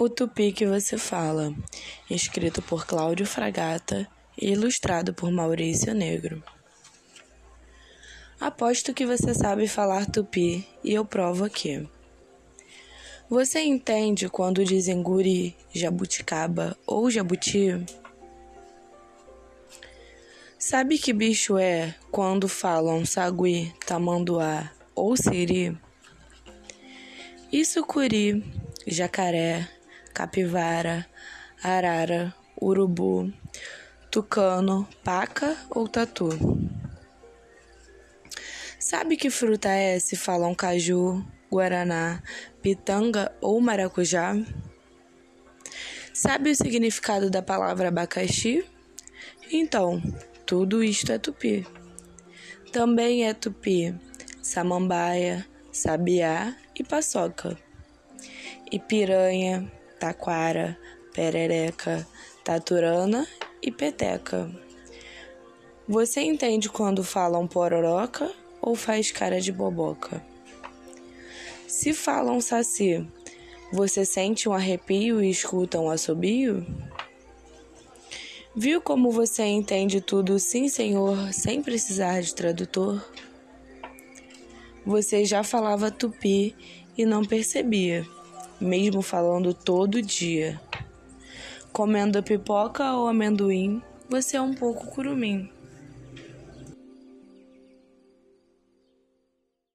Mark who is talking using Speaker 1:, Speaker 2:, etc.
Speaker 1: O Tupi que você fala, escrito por Cláudio Fragata e ilustrado por Maurício Negro. Aposto que você sabe falar tupi e eu provo aqui. Você entende quando dizem guri, jabuticaba ou jabuti? Sabe que bicho é quando falam sagui, tamanduá ou siri? Isso curi, jacaré, capivara, arara, urubu, tucano, paca ou tatu. Sabe que fruta é se falam caju, guaraná, pitanga ou maracujá? Sabe o significado da palavra abacaxi? Então, tudo isto é tupi. Também é tupi, samambaia, sabiá e paçoca. E piranha, taquara, perereca, taturana e peteca. Você entende quando falam pororoca ou faz cara de boboca? Se falam saci, você sente um arrepio e escuta um assobio? Viu como você entende tudo sim, senhor, sem precisar de tradutor? Você já falava tupi e não percebia mesmo falando todo dia. Comendo pipoca ou amendoim, você é um pouco curumim.